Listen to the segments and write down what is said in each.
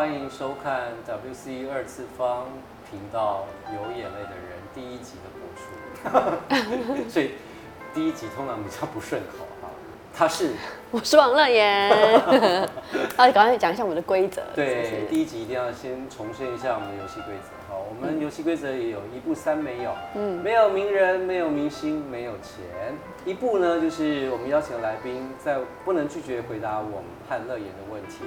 欢迎收看 WC 二次方频道《有眼泪的人》第一集的播出。所以第一集通常比较不顺口哈。他是 我是王乐言，啊赶快讲一下我们的规则。对是第一集一定要先重申一下我们的游戏规则哈。我们游戏规则也有一步三没有，嗯没有名人，没有明星，没有钱。一步呢，就是我们邀请的来宾在不能拒绝回答我们和乐言的问题，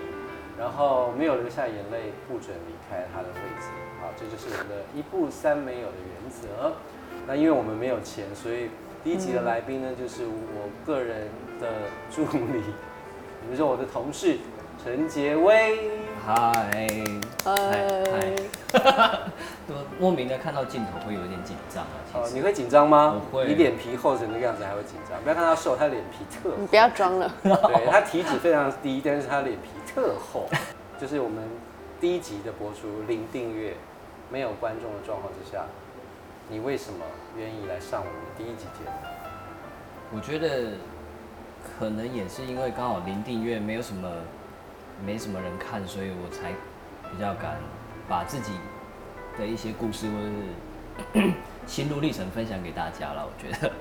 然后没有流下眼泪，不准离开他的位置。好，这就是我们的一步三没有的原则。那因为我们没有钱，所以第一集的来宾呢，就是我个人的助理，比如说我的同事陈杰威。嗨，嗨嗨 我莫名的看到镜头会有点紧张啊，哦，其实。你会紧张吗？我会你脸皮厚成那个样子还会紧张？不要看他瘦，他脸皮特厚你 不要装了，对他体脂非常低，但是他脸皮特厚。就是我们第一集的播出，零订阅、没有观众的状况之下，你为什么愿意来上我们第一集节目？我觉得可能也是因为刚好零订阅，没有什么没什么人看，所以我才比较敢把自己的一些故事或者是 心路历程分享给大家了。我觉得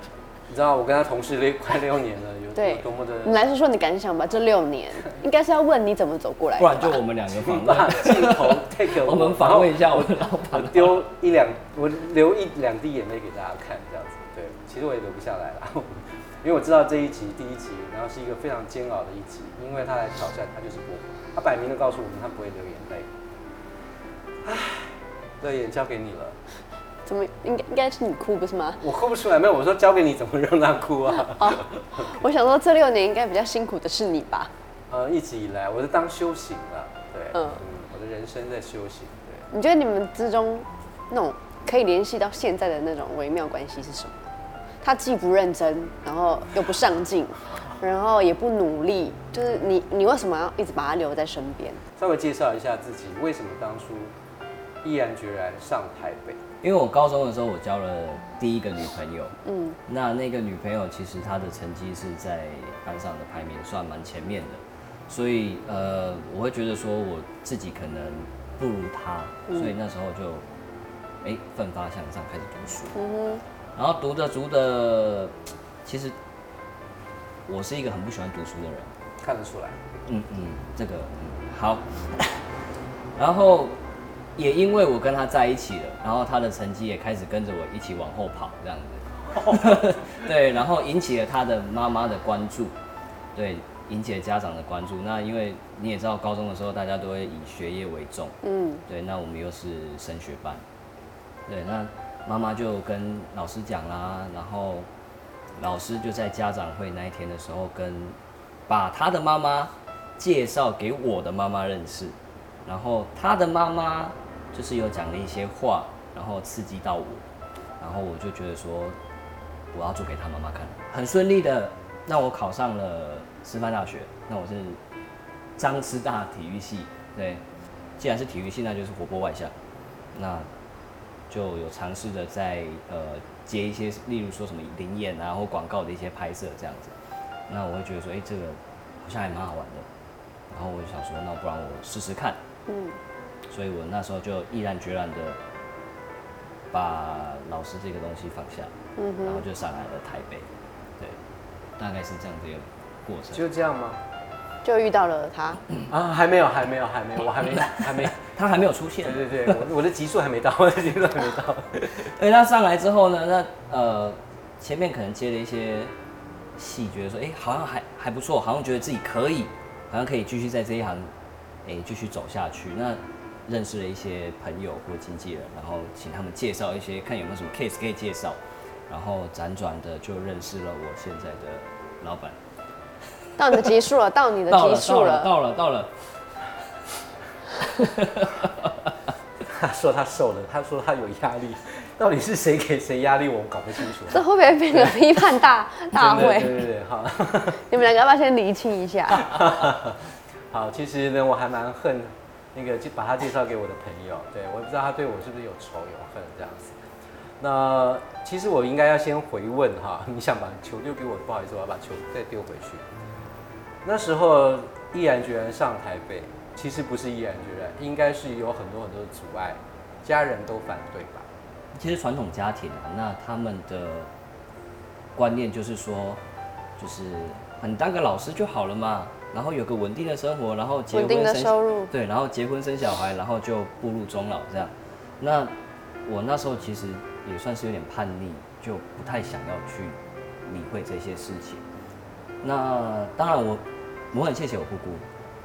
你知道我跟他同事六快六年了，有对有多么的你来说说你感想吧。这六年 应该是要问你怎么走过来的吧，不然就我们两个访把问，镜头 take 我们访问一下我的老我板。丢一两，我流一两滴眼泪给大家看，这样子。对，其实我也留不下来了，因为我知道这一集第一集，然后是一个非常煎熬的一集，因为他来挑战，他就是不，他摆明的告诉我们他不会流眼泪。唉，乐眼交给你了，怎么应该应该是你哭不是吗？我哭不出来，没有，我说交给你，怎么让他哭啊？哦，我想说这六年应该比较辛苦的是你吧？呃，一直以来我是当修行了，对，嗯嗯我的人生在修行，对。你觉得你们之中那种可以联系到现在的那种微妙关系是什么？他既不认真，然后又不上进，然后也不努力，就是你你为什么要一直把他留在身边？稍微介绍一下自己，为什么当初毅然决然上台北？因为我高中的时候，我交了第一个女朋友，嗯，那那个女朋友其实她的成绩是在班上的排名算蛮前面的，所以呃，我会觉得说我自己可能不如她，所以那时候就哎奋发向上开始读书，嗯然后读着读着，其实我是一个很不喜欢读书的人，看得出来，嗯嗯，这个嗯好。然后也因为我跟他在一起了，然后他的成绩也开始跟着我一起往后跑，这样子。对，然后引起了他的妈妈的关注，对，引起了家长的关注。那因为你也知道，高中的时候大家都会以学业为重，嗯对，那我们又是升学班，对，那妈妈就跟老师讲啦，然后老师就在家长会那一天的时候跟把他的妈妈介绍给我的妈妈认识，然后他的妈妈就是有讲了一些话，然后刺激到我，然后我就觉得说我要做给他妈妈看，很顺利的。让我考上了师范大学，那我是张师大体育系，对，既然是体育系，那就是活泼外向，那就有尝试着在呃接一些，例如说什么灵演啊或广告的一些拍摄这样子，那我会觉得说，哎、这个好像还蛮好玩的，然后我就想说，那不然我试试看，嗯，所以我那时候就毅然决然的把老师这个东西放下，嗯然后就上来了台北，对，大概是这样的一个过程。就这样吗？就遇到了他，啊，还没有，还没有，还没有，我还没，还没。他还没有出现对，对对，我我的级数还没到，我的级数还没到。所以他上来之后呢，那呃前面可能接了一些戏，觉得说，哎、好像还还不错，好像觉得自己可以，好像可以继续在这一行，哎、继续走下去。那认识了一些朋友或经纪人，然后请他们介绍一些，看有没有什么 case 可以介绍，然后辗转的就认识了我现在的老板。到你的结束了，到你的结束到了，了，到了，到了。他说他瘦了，他说他有压力，到底是谁给谁压力，我搞不清楚。这会不会变成批判大大会对会？对对，好。你们两个要不要先厘清一下？好，其实呢，我还蛮恨那个，就把他介绍给我的朋友。对我不知道他对我是不是有仇有恨这样子。那其实我应该要先回问哈，你想把球丢给我，不好意思，我要把球再丢回去。那时候毅然决然上台北，其实不是毅然决然，应该是有很多很多的阻碍，家人都反对吧？其实传统家庭啊，那他们的观念就是说，就是你当个老师就好了嘛，然后有个稳定的生活，然后结婚生收入，对，然后结婚生小孩，然后就步入终老这样。那我那时候其实也算是有点叛逆，就不太想要去理会这些事情。那当然我我很谢谢我姑姑，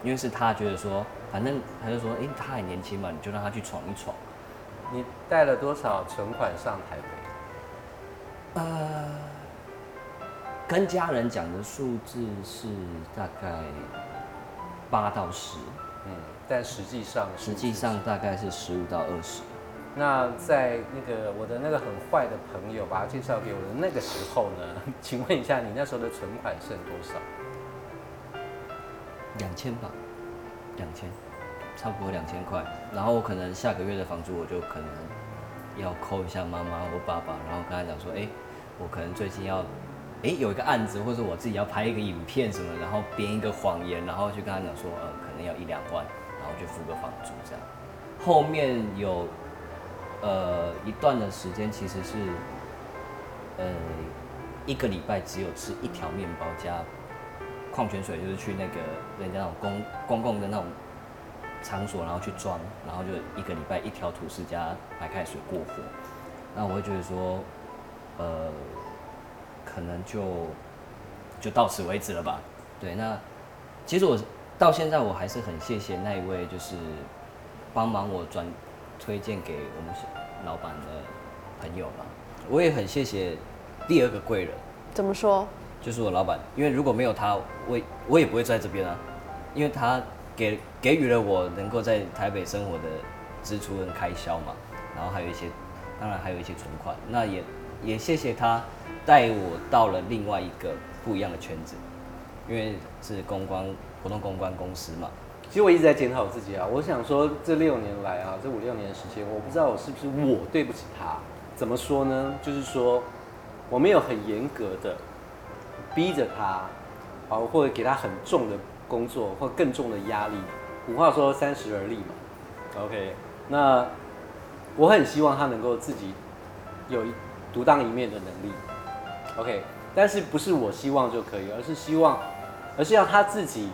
因为是她觉得说，反正她就说，哎、她还年轻嘛，你就让她去闯一闯。你带了多少存款上台北？呃，跟家人讲的数字是大概八到十，嗯，但实际上实际上大概是十五到二十。那在那个我的那个很坏的朋友把他介绍给我的那个时候呢，请问一下，你那时候的存款剩多少？两千吧，两千，差不多两千块。然后我可能下个月的房租，我就可能要扣一下妈妈或爸爸，然后跟他讲说，哎、我可能最近要，哎、有一个案子，或者我自己要拍一个影片什么，然后编一个谎言，然后去跟他讲说，呃，可能要一两万，然后去付个房租这样。后面有呃一段的时间，其实是呃一个礼拜只有吃一条面包加矿泉水，就是去那个人家那种公公共的那种场所，然后去装，然后就一个礼拜一条吐司加白开水过活。那我会觉得说，呃，可能就就到此为止了吧。对，那其实我到现在我还是很谢谢那一位就是帮忙我转推荐给我们老板的朋友吧。我也很谢谢第二个贵人，怎么说？就是我老板，因为如果没有他，我也我也不会在这边啊，因为他给给予了我能够在台北生活的支出跟开销嘛，然后还有一些，当然还有一些存款，那也也谢谢他带我到了另外一个不一样的圈子，因为是公关活动公关公司嘛，其实我一直在检讨自己啊，我想说这六年来啊，这五六年的时间，我不知道我是不是我对不起他。怎么说呢？就是说我没有很严格的逼着他，啊，或者给他很重的工作或更重的压力。古话说三十而立嘛，OK，那我很希望他能够自己有一独当一面的能力，OK，但是不是我希望就可以，而是希望，而是要他自己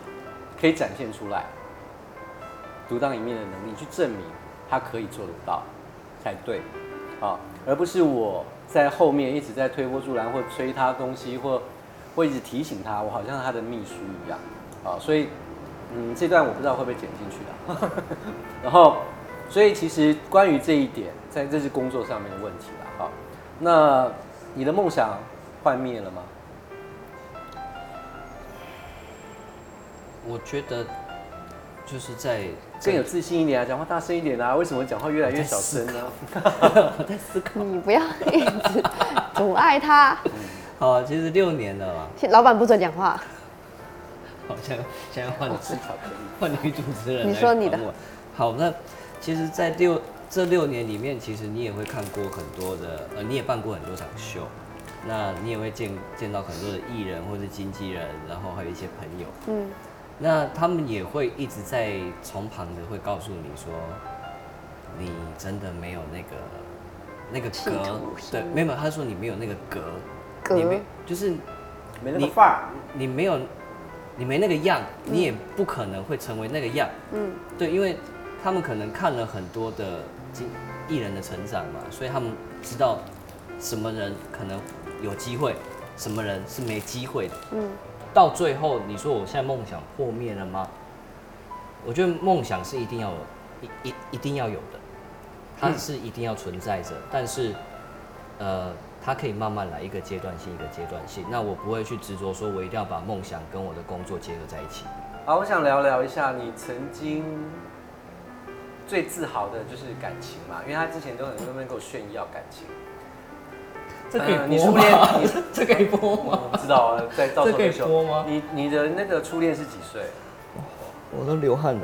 可以展现出来独当一面的能力，去证明他可以做得到才对，啊，而不是我在后面一直在推波助澜或催他东西，或或一直提醒他，我好像他的秘书一样，啊，所以嗯，这段我不知道会不会剪进去的，然后，所以其实关于这一点，在这是工作上面的问题了，那你的梦想幻灭了吗？我觉得就是在更有自信一点啊，讲话大声一点啊！为什么讲话越来越小声呢？我在思考。你不要一直阻碍他。好，其实六年了嘛，老板不准讲话。好像现在换吃巧克力。换女主持人你说你的。好，那其实，在六这六年里面，其实你也会看过很多的，呃，你也办过很多场秀，那你也会见见到很多的艺人或者经纪人，然后还有一些朋友，嗯，那他们也会一直在从旁的会告诉你说，你真的没有那个那个格。对，没有，他说你没有那个格，格。你没就是没那个你范儿。你没有，你没那个样，你也不可能会成为那个样。嗯，对，因为他们可能看了很多的经艺人的成长嘛，所以他们知道什么人可能有机会，什么人是没机会的。嗯，到最后，你说我现在梦想破灭了吗？我觉得梦想是一定要有，一一一定要有的，它是一定要存在着，但是，呃，它可以慢慢来，一个阶段性一个阶段性。那我不会去执着说我一定要把梦想跟我的工作结合在一起。好，我想聊聊一下你曾经最自豪的就是感情嘛，因为他之前都很多人给我炫耀感情。这可以呃你初恋？这可以播吗？我不知道啊，在到时候这可以播吗你你的那个初恋是几岁？我都流汗了。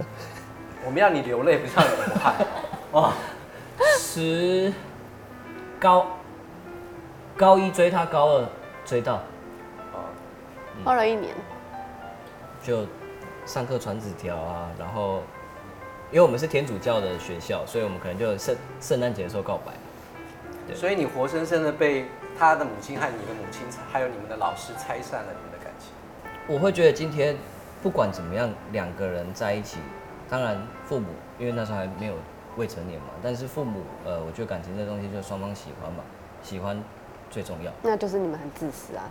我们要你流泪，不是要你流汗。哦，十高高一追他，高二追到，哦，花了一年。就上课传纸条啊，然后因为我们是天主教的学校，所以我们可能就圣圣诞节的时候告白。对所以你活生生的被他的母亲和你的母亲，还有你们的老师拆散了你们的感情。我会觉得今天不管怎么样，两个人在一起，当然父母因为那时候还没有未成年嘛，但是父母呃，我觉得感情这东西就是双方喜欢嘛，喜欢最重要，那就是你们很自私啊！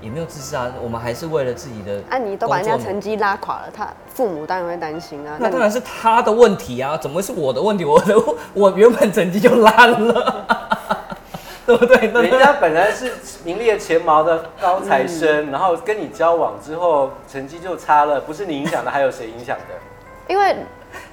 也没有自私啊，我们还是为了自己的啊，你都把人家成绩拉垮了，他父母当然会担心啊。那当然是他的问题啊，怎么会是我的问题？我的 我原本成绩就烂了，对不对？那人家本来是名列前茅的高材生，然后跟你交往之后成绩就差了，不是你影响的，还有谁影响的？因为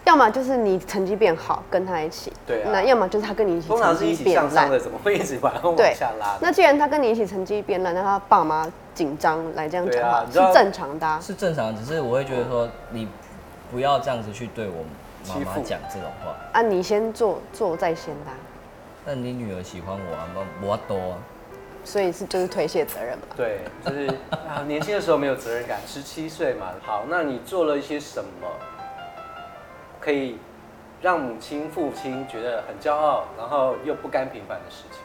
要么就是你成绩变好跟他一起，对啊那要么就是他跟你一起通常成绩是一起向变烂。上的，怎么会一直把他往对下拉呢？那既然他跟你一起成绩变烂，那他爸妈紧张来这样讲话、啊你知道是正常的、啊。是正常，只是我会觉得说你不要这样子去对我妈欺负妈讲这种话。啊，你先做做在先的啊、那你女儿喜欢我啊，我我多啊。所以是就是推卸责任嘛。对，就是啊，年轻的时候没有责任感，十七岁嘛。好，那你做了一些什么，可以让母亲、父亲觉得很骄傲，然后又不甘平凡的事情？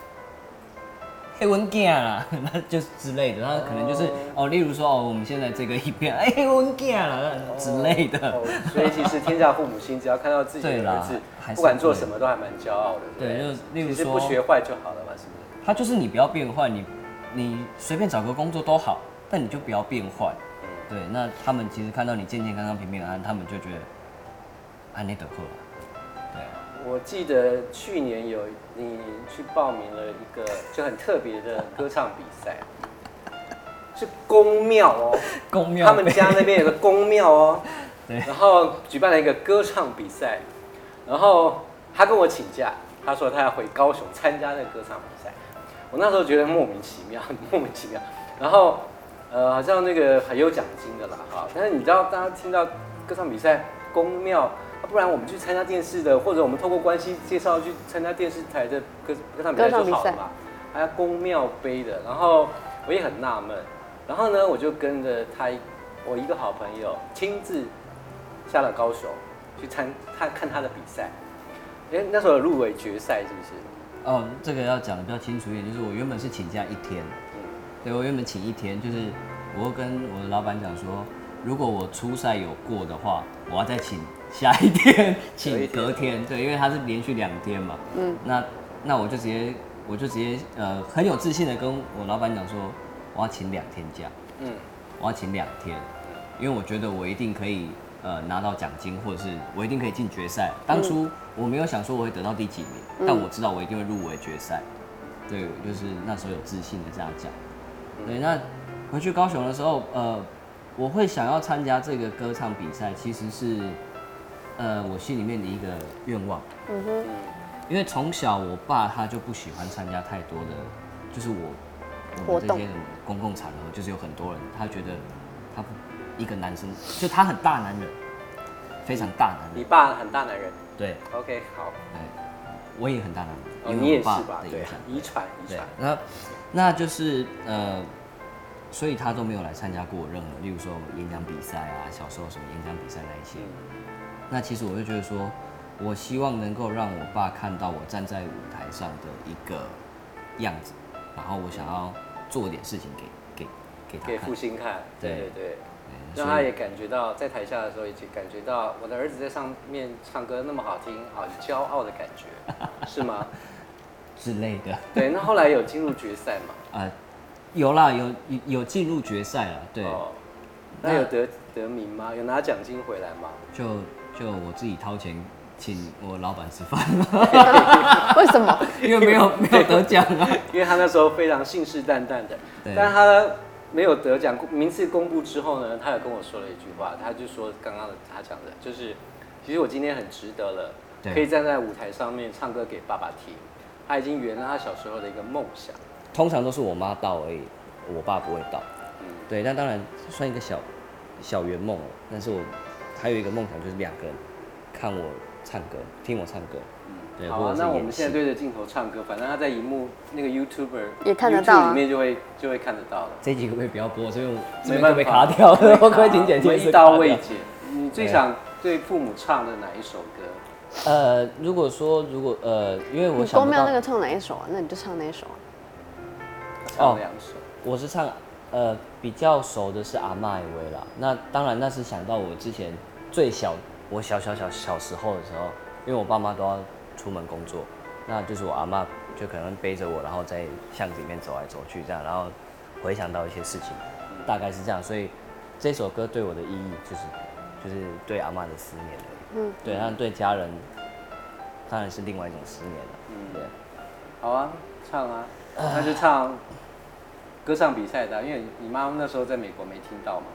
黑文囝啦，那就是之类的，那可能就是哦例如说哦，我们现在这个一片，哎，黑文囝啦之类的。哦，所以其实天下父母心，只要看到自己的儿子 不管做什么都还蛮骄傲的。对就是例如其实说不学坏就好了嘛，是不是？他就是你不要变坏，你你随便找个工作都好，但你就不要变坏。嗯，对，那他们其实看到你健健康康、平平安安，他们就觉得安内德赫。对。啊，我记得去年有你去报名了一个就很特别的歌唱比赛，是宫庙哦。公庙。他们家那边有个宫庙哦，对。然后举办了一个歌唱比赛，然后他跟我请假，他说他要回高雄参加那个歌唱比赛，我那时候觉得莫名其妙，莫名其妙，然后呃好像那个很有奖金的啦哈，但是你知道大家听到歌唱比赛宫庙。啊不然我们去参加电视的，或者我们透过关系介绍去参加电视台的歌歌唱比赛就好了嘛。还要宫庙杯的，然后我也很纳闷，然后呢，我就跟着他，我一个好朋友亲自下了高雄去参他看他的比赛，哎，那时候有入围决赛是不是？哦，这个要讲的比较清楚一点，就是我原本是请假一天，嗯，对我原本请一天，就是我会跟我的老板讲说，如果我初赛有过的话，我要再请下一天，请隔天，对，因为他是连续两天嘛，嗯，那那我就直接我就直接呃很有自信的跟我老板讲说，我要请两天假，嗯，我要请两天，因为我觉得我一定可以呃拿到奖金，或者是我一定可以进决赛。当初我没有想说我会得到第几名，嗯。但我知道我一定会入围决赛。对，就是那时候有自信的这样讲。对，那回去高雄的时候，呃，我会想要参加这个歌唱比赛，其实是呃我心里面的一个愿望。嗯哼，因为从小我爸他就不喜欢参加太多的，就是我我们这些公共场合，就是有很多人，他觉得他不一个男生，就他很大男人，非常大男人，你爸很大男人？对，，OK，好，哎，我也很大男哦，人，因你也是为我爸的影响，，遗传遗对。传，，那那就是呃，所以他都没有来参加过任何，例如说演讲比赛啊，小时候什么演讲比赛那一些。嗯那其实我就觉得说，我希望能够让我爸看到我站在舞台上的一个样子，然后我想要做点事情给给给他看给父。亲看，对对让他也感觉到，在台下的时候，也感觉到我的儿子在上面唱歌那么好听，好骄傲的感觉，是吗？之类的，对，那后来有进入决赛嘛？呃，有啦，有有有进入决赛了，对，哦，那有得得名吗？有拿奖金回来吗？就就我自己掏钱请我老板吃饭，为什么？因为没有没有得奖啊。因为他那时候非常信誓旦旦的，但他没有得奖，名次公布之后呢，他有跟我说了一句话，他就说刚刚他讲的，就是其实我今天很值得了，可以站在舞台上面唱歌给爸爸听，他已经圆了他小时候的一个梦想。通常都是我妈到而已，我爸不会到。嗯，对，那当然算一个小小圆梦了。但是我还有一个梦想，就是两个人看我唱歌，听我唱歌。对，好啊那我们现在戏对着镜头唱歌，反正他在荧幕那个 YouTuber 也看得到啊里面就会就会看得到了。这一集会不可以不要播？所以我这没办法被法卡掉，没我可以请剪我们辑师一刀未剪。你最想对父母唱的哪一首歌？呃，如果说如果呃，因为我你想公庙那个唱哪一首啊？那你就唱哪一首啊？唱两首。我是唱呃比较熟的是阿嬷的威啦。那当然那是想到我之前最小我小小小小时候的时候，因为我爸妈都要出门工作，那就是我阿妈就可能背着我，然后在巷子里面走来走去这样，然后回想到一些事情，大概是这样。所以这首歌对我的意义就是就是对阿妈的思念。嗯，对，但对家人当然是另外一种思念了。嗯对。好啊，唱啊，那就唱歌唱比赛的啊，因为你妈妈那时候在美国没听到嘛。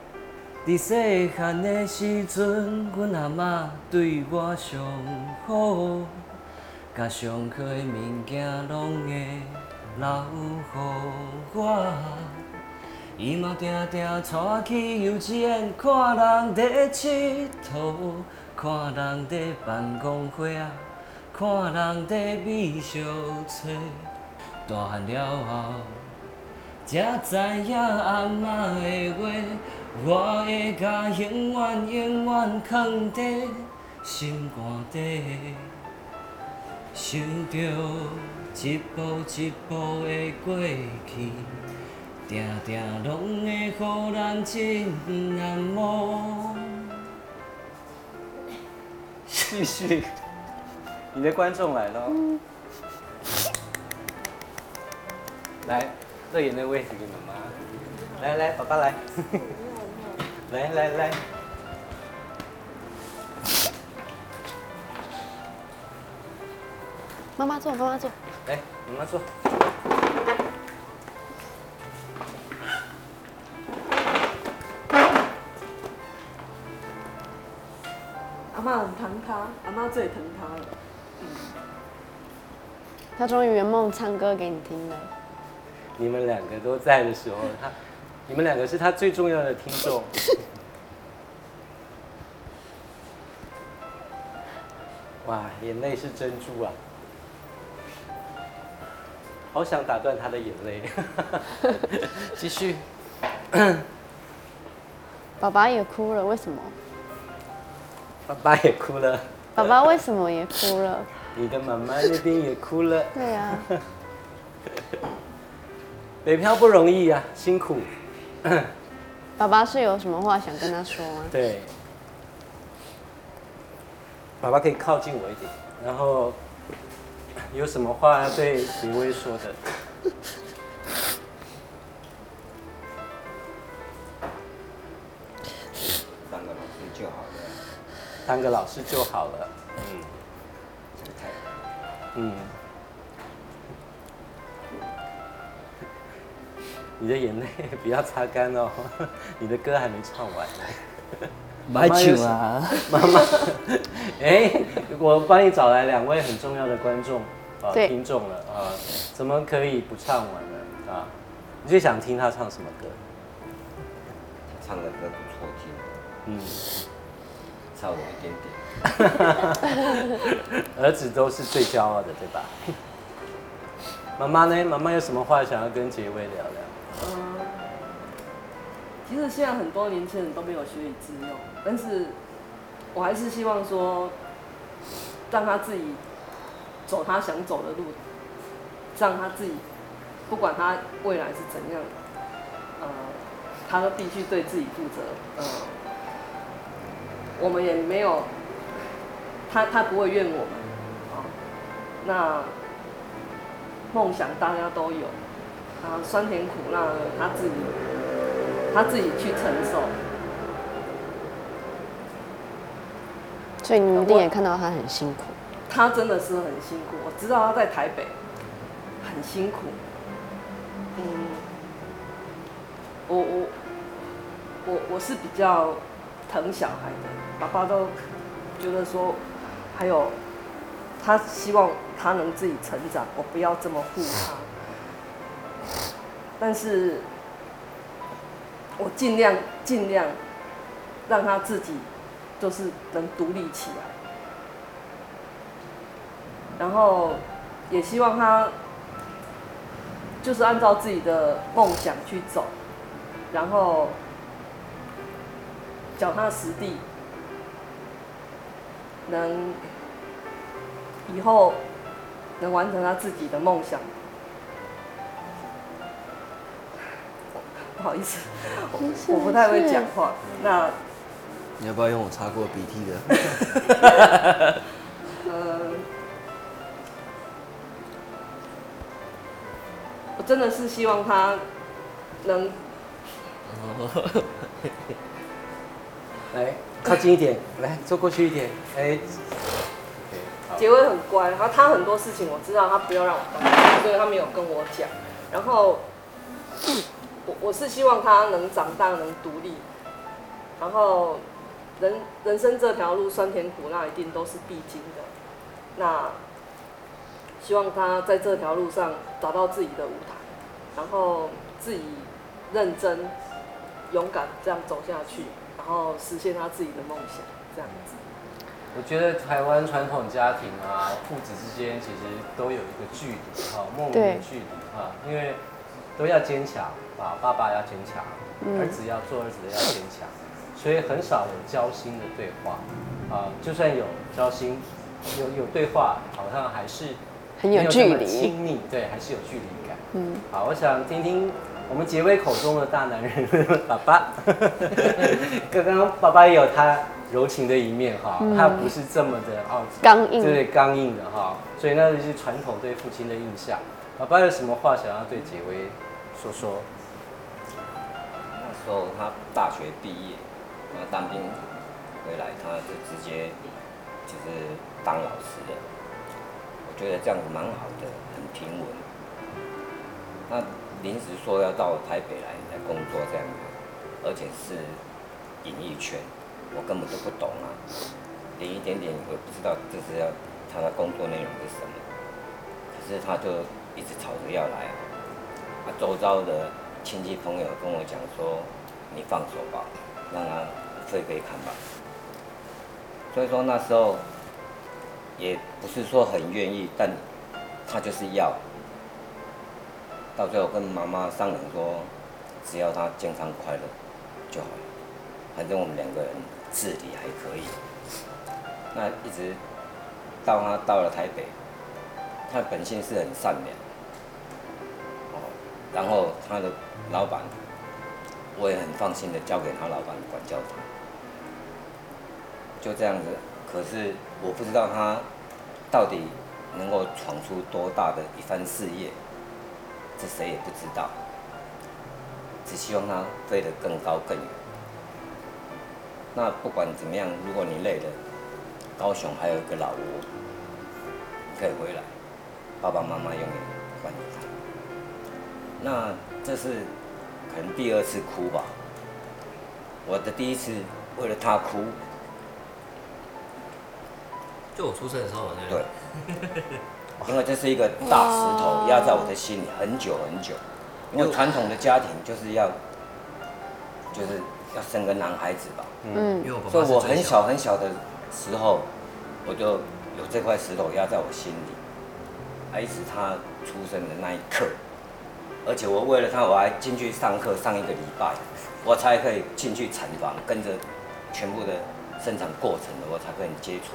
伫细汉的时阵，阮阿嬷对我上好，甲上好的物件拢会留予我。伊嘛定定带我去幼稚园，看人伫佚佗，看人伫办公会啊，看人伫美术册。大汉了后。才知影阿嬷的话，我会甲永远永远藏在心肝底，想着一步一步的过去，定定拢会互咱真难忘。继续，你的观众来了。来，乐言的位置给妈妈。来来，爸爸来。来来来，妈妈坐，妈妈坐。来，妈妈坐。阿妈很疼他，阿妈最疼他了。他终于圆梦唱歌给你听了。你们两个都在的时候，他，你们两个是他最重要的听众。哇，眼泪是珍珠啊！好想打断他的眼泪。继续。爸爸也哭了，为什么？爸爸也哭了，爸爸为什么也哭了？你的妈妈那边也哭了。对啊，北漂不容易啊，辛苦。爸爸是有什么话想跟他说吗？对，爸爸可以靠近我一点，然后 有什么话要对杰威说的？当个老师就好了。当个老师就好了。嗯这个太嗯。你的眼泪不要擦干哦，你的歌还没唱完呢。买酒啊！妈妈，哎、我帮你找来两位很重要的观众啊、对听众了啊、怎么可以不唱完呢？啊，你最想听他唱什么歌？他唱的歌不错听，嗯，差我一点点。儿子都是最骄傲的，对吧？妈妈呢？妈妈有什么话想要跟杰威聊聊？嗯，其实现在很多年轻人都没有学以致用，但是我还是希望说，让他自己走他想走的路，让他自己不管他未来是怎样，呃，他都必须对自己负责。呃，我们也没有，他他不会怨我们，啊、那梦想大家都有。啊，酸甜苦辣的他自己，他自己去承受。所以你一定也看到他很辛苦。他真的是很辛苦，我知道他在台北很辛苦。嗯，我我我我是比较疼小孩的，爸爸都觉得说，还有他希望他能自己成长，我不要这么护他。但是，我尽量尽量让他自己就是能独立起来。然后也希望他就是按照自己的梦想去走，然后脚踏实地，能以后能完成他自己的梦想。好意思，我我不太会讲话。那你要不要用我擦过鼻涕的？呃，我真的是希望他能 来靠近一点，来坐过去一点，哎结尾很乖，然后他很多事情我知道他不要让我帮他，所以他没有跟我讲。然后我我是希望他能长大，能独立。然后人人生这条路酸甜苦辣一定都是必经的。那希望他在这条路上找到自己的舞台，然后自己认真、勇敢这样走下去，然后实现他自己的梦想，这样子。我觉得台湾传统家庭啊，父子之间其实都有一个距离，哈，莫名的对距离哈，因为都要坚强啊，爸爸要坚强，嗯儿子要做儿子的要坚强，所以很少有交心的对话啊，就算有交心，有有对话，好像还是很有距离亲密，对，还是有距离感。嗯，好，我想听听我们杰威口中的大男人爸爸。刚刚爸爸也有他柔情的一面哈，他不是这么的哦刚硬对刚硬的哈，所以那就是传统对父亲的印象。爸爸有什么话想要对杰威说说？那时候他大学毕业，然后当兵回来，他就直接就是当老师了。我觉得这样子蛮好的，很平稳。那临时说要到台北来来工作这样子，而且是演艺圈，我根本就不懂啊，连一点点我不知道这是要他的工作内容是什么。可是他就一直吵着要来，啊，周遭的亲戚朋友跟我讲说，你放手吧，让他飞飞看吧。所以说那时候也不是说很愿意，但他就是要。到最后跟妈妈商量说，只要他健康快乐就好了，反正我们两个人自理还可以。那一直到他到了台北，他本性是很善良，哦，然后他的老板，我也很放心的交给他老板管教他，就这样子。可是我不知道他到底能够闯出多大的一番事业，这谁也不知道。只希望他飞得更高更远。那不管怎么样，如果你累了，高雄还有一个老窝，你可以回来，爸爸妈妈永远欢迎他。那这是可能第二次哭吧。我的第一次为了他哭，就我出生的时候，对不对，因为这是一个大石头压在我的心里很久很久。因为传统的家庭就是要，就是要生个男孩子吧。嗯因为我爸所以我很小很小的时候，我就有这块石头压在我心里，啊，一直他出生的那一刻，而且我为了他，我还进去上课上一个礼拜，我才可以进去产房，跟着全部的生产过程的，我才跟你接触。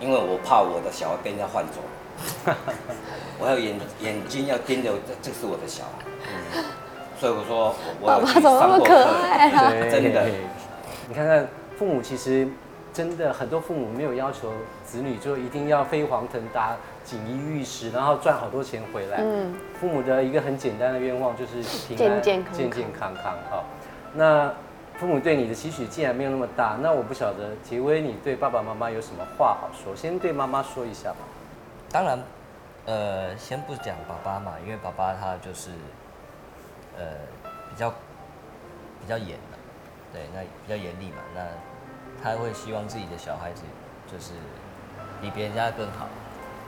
因为我怕我的小孩被人家换走，我要眼眼睛要盯着，这这是我的小孩。所以我说，我我爸有去爸怎么那么可爱啊？真的你看看父母其实真的很多父母没有要求子女就一定要飞黄腾达、锦衣玉食，然后赚好多钱回来。嗯，父母的一个很简单的愿望就是平安、健健康康健健康康。好，那父母对你的期许既然没有那么大，那我不晓得杰威你对爸爸妈妈有什么话好说？先对妈妈说一下吧。当然，呃，先不讲爸爸嘛，因为爸爸他就是，呃，比较比较严的，对，那比较严厉嘛，那他会希望自己的小孩子就是比别人家更好。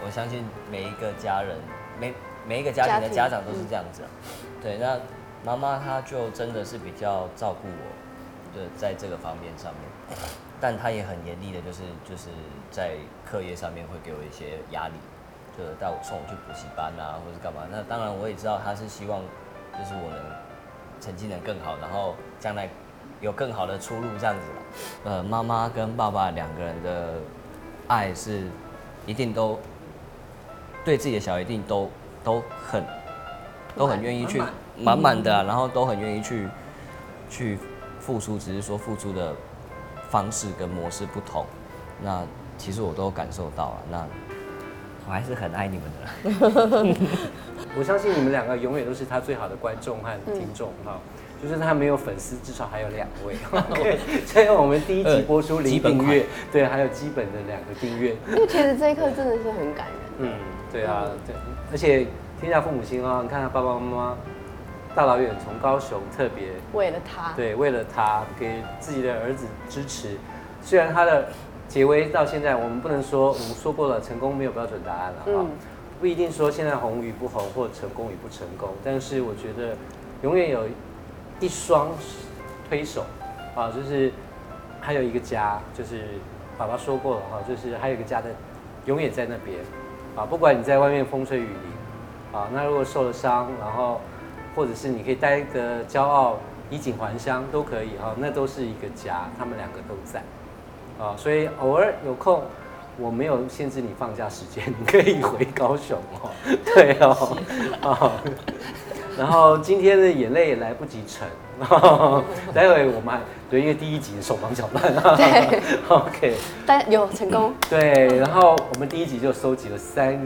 我相信每一个家人，每每一个家庭的家长都是这样子啊。对，那妈妈她就真的是比较照顾我，对，在这个方面上面，但她也很严厉的，就是就是在课业上面会给我一些压力，就带我送我去补习班啊，或是干嘛。那当然我也知道她是希望，就是我能成绩能更好，然后将来有更好的出路这样子啦。呃，妈妈跟爸爸两个人的爱是一定都对自己的小孩一定都都很都很愿意去满满满的啊、然后都很愿意去去付出，只是说付出的方式跟模式不同。那其实我都感受到了，那我还是很爱你们的。我相信你们两个永远都是他最好的观众和听众哈。就是他没有粉丝，至少还有两位。OK，所以我们第一集播出零订阅，对，还有基本的两个订阅。因为其实这一刻真的是很感人。嗯，对啊，对，而且天下父母心啊，你看他爸爸妈妈大老远从高雄特别为了他，对，为了他给自己的儿子支持。虽然他的结尾到现在，我们不能说我们说过了，成功没有标准答案了哈，嗯不一定说现在红与不红或成功与不成功，但是我觉得永远有一双推手啊，就是还有一个家，就是爸爸说过了哈，就是还有一个家的永远在那边啊，不管你在外面风吹雨淋啊，那如果受了伤，然后或者是你可以待的骄傲，衣锦还乡都可以哈，那都是一个家，他们两个都在啊，所以偶尔有空。我没有限制你放假时间，你可以回高雄哦。对哦，啊，然后今天的眼泪也来不及沉，待会我们还对，因为第一集手忙脚乱啊。对。OK，但有成功。对，然后我们第一集就收集了三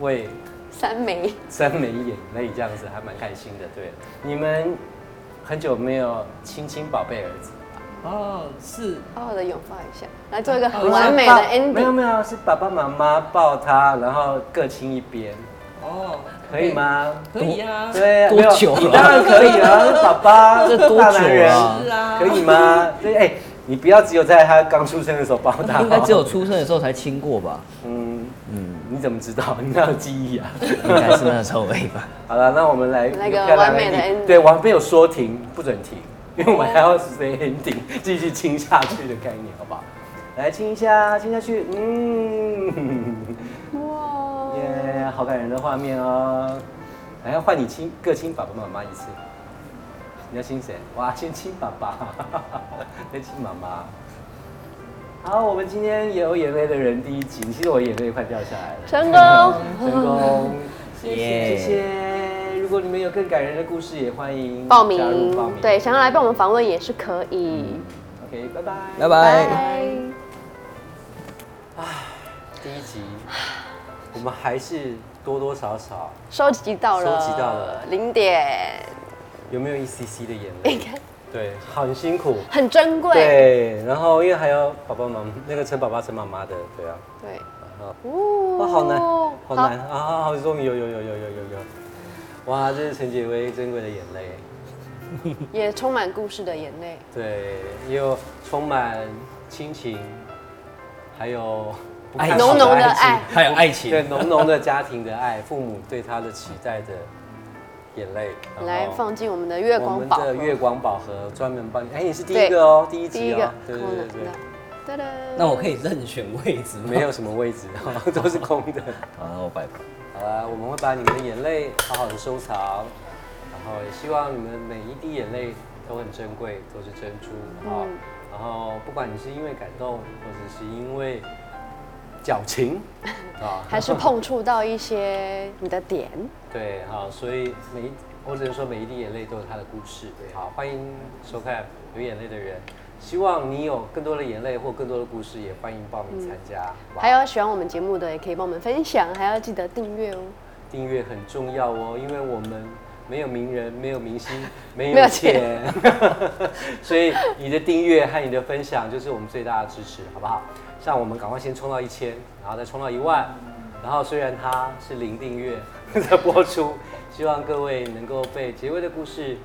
位三枚，三枚眼泪，这样子还蛮开心的。对，你们很久没有亲亲宝贝儿子，哦，是。好好的拥抱一下，来做一个很完美的爸没有 ending。没有没有，是爸爸妈妈抱他，然后各亲一边，哦，可以？吗？可以啊，对，多久当然可以啊，是 爸爸，这多男啊可以吗？对，哎、你不要只有在他刚出生的时候抱他，应该只有出生的时候才亲过吧？嗯，嗯，你怎么知道？你哪有记忆啊？应该是那个时候而已吧。好了，那我们来那个一漂亮完美的 ending 对，我还没有说停，不准停，因为我们还要 say ending，继续亲下去的概念，好不好？来亲一下，亲下去，嗯，好感人的画面哦。来，换你亲，各亲爸爸妈妈一次。你要亲谁？哇，先亲爸爸，再亲妈妈。好，我们今天也有眼泪的人第一集，其实我眼泪快掉下来了。成功 成功，谢谢谢。如果你们有更感人的故事，也欢迎报加入报名。，名对，想要来帮我们访问也是可以。，OK，拜拜，拜拜拜。第一集，我们还是多多少少收集到了，收集到了零点，有没有一 cc 的眼泪？对，很辛苦，很珍贵。对，然后因为还有爸爸妈妈，那个陈爸爸、陈妈妈的，对啊。对。然后，哦，好难，好难啊！好终于有有有有有有有，哇！这是陈杰威珍贵的眼泪，也充满故事的眼泪。对，又充满亲情，还有浓浓的情爱还有爱情，对，浓浓的家庭的爱，父母对他的期待的眼泪，来放进我们的月我们光宝盒。的月光宝盒专门帮你，哎，你是第一个哦，第一第一个集哦，，对对对对。那我可以任选位置吗？没有什么位置，都是空的。好，那我拜拜。好了，我们会把你们的眼泪好好的收藏，然后也希望你们每一滴眼泪都很珍贵，都是珍珠啊。嗯然后不管你是因为感动，或者是因为矫情 啊，还是碰触到一些你的点。对，好，所以每一我只能说每一滴眼泪都有它的故事。对，好，欢迎收看有眼泪的人。希望你有更多的眼泪或更多的故事，也欢迎报名参加。还有喜欢我们节目的，也可以帮我们分享，还要记得订阅哦。订阅很重要哦，因为我们没有名人，没有明星，没有钱，所以你的订阅和你的分享就是我们最大的支持，好不好？像我们赶快先冲到一千，然后再冲到一万，然后虽然它是零订阅在播出，希望各位能够被结尾的故事。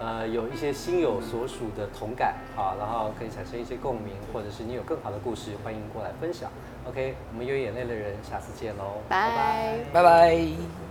呃，有一些心有所属的同感啊，然后可以产生一些共鸣，或者是你有更好的故事，欢迎过来分享。OK，我们有眼泪的人，下次见喽，拜。拜拜。